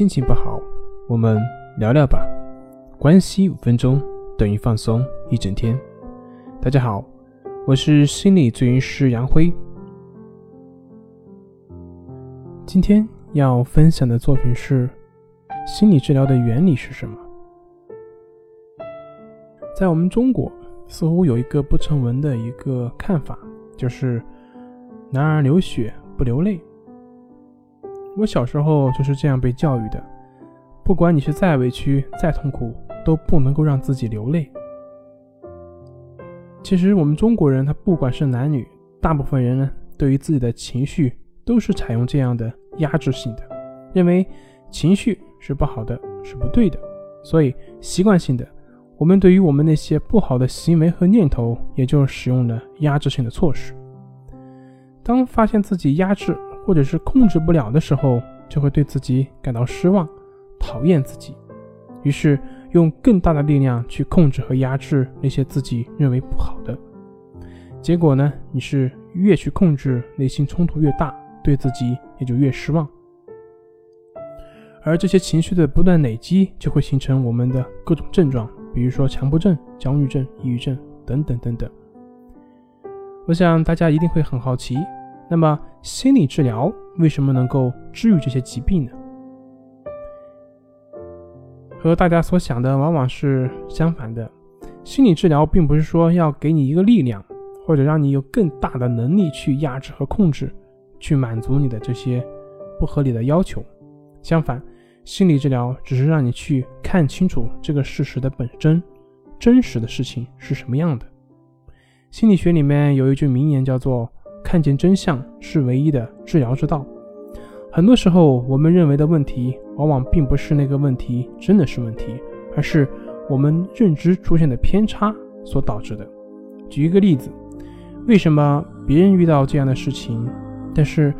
心情不好，我们聊聊吧。关系五分钟等于放松一整天。大家好，我是心理咨询师杨辉。今天要分享的作品是：心理治疗的原理是什么？在我们中国，似乎有一个不成文的一个看法，就是男儿流血不流泪。我小时候就是这样被教育的，不管你是再委屈、再痛苦，都不能够让自己流泪。其实我们中国人，他不管是男女，大部分人呢，对于自己的情绪都是采用这样的压制性的，认为情绪是不好的，是不对的，所以习惯性的，我们对于我们那些不好的行为和念头，也就使用了压制性的措施。当发现自己压制，或者是控制不了的时候，就会对自己感到失望，讨厌自己，于是用更大的力量去控制和压制那些自己认为不好的。结果呢，你是越去控制，内心冲突越大，对自己也就越失望。而这些情绪的不断累积，就会形成我们的各种症状，比如说强迫症、焦虑症、抑郁症等等等等。我想大家一定会很好奇。那么，心理治疗为什么能够治愈这些疾病呢？和大家所想的往往是相反的。心理治疗并不是说要给你一个力量，或者让你有更大的能力去压制和控制，去满足你的这些不合理的要求。相反，心理治疗只是让你去看清楚这个事实的本真，真实的事情是什么样的。心理学里面有一句名言叫做。看见真相是唯一的治疗之道。很多时候，我们认为的问题，往往并不是那个问题真的是问题，而是我们认知出现的偏差所导致的。举一个例子，为什么别人遇到这样的事情，但是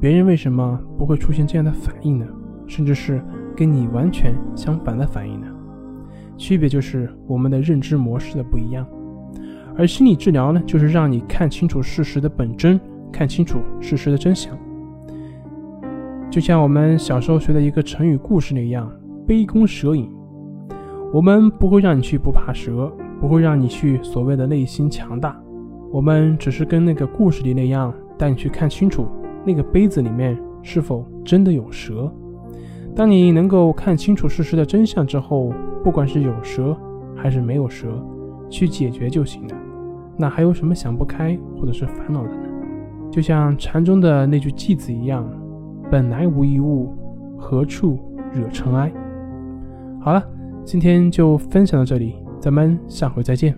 别人为什么不会出现这样的反应呢？甚至是跟你完全相反的反应呢？区别就是我们的认知模式的不一样。而心理治疗呢，就是让你看清楚事实的本真，看清楚事实的真相。就像我们小时候学的一个成语故事那样，“杯弓蛇影”。我们不会让你去不怕蛇，不会让你去所谓的内心强大。我们只是跟那个故事里那样，带你去看清楚那个杯子里面是否真的有蛇。当你能够看清楚事实的真相之后，不管是有蛇还是没有蛇，去解决就行了。那还有什么想不开或者是烦恼的呢？就像禅宗的那句偈子一样：“本来无一物，何处惹尘埃。”好了，今天就分享到这里，咱们下回再见。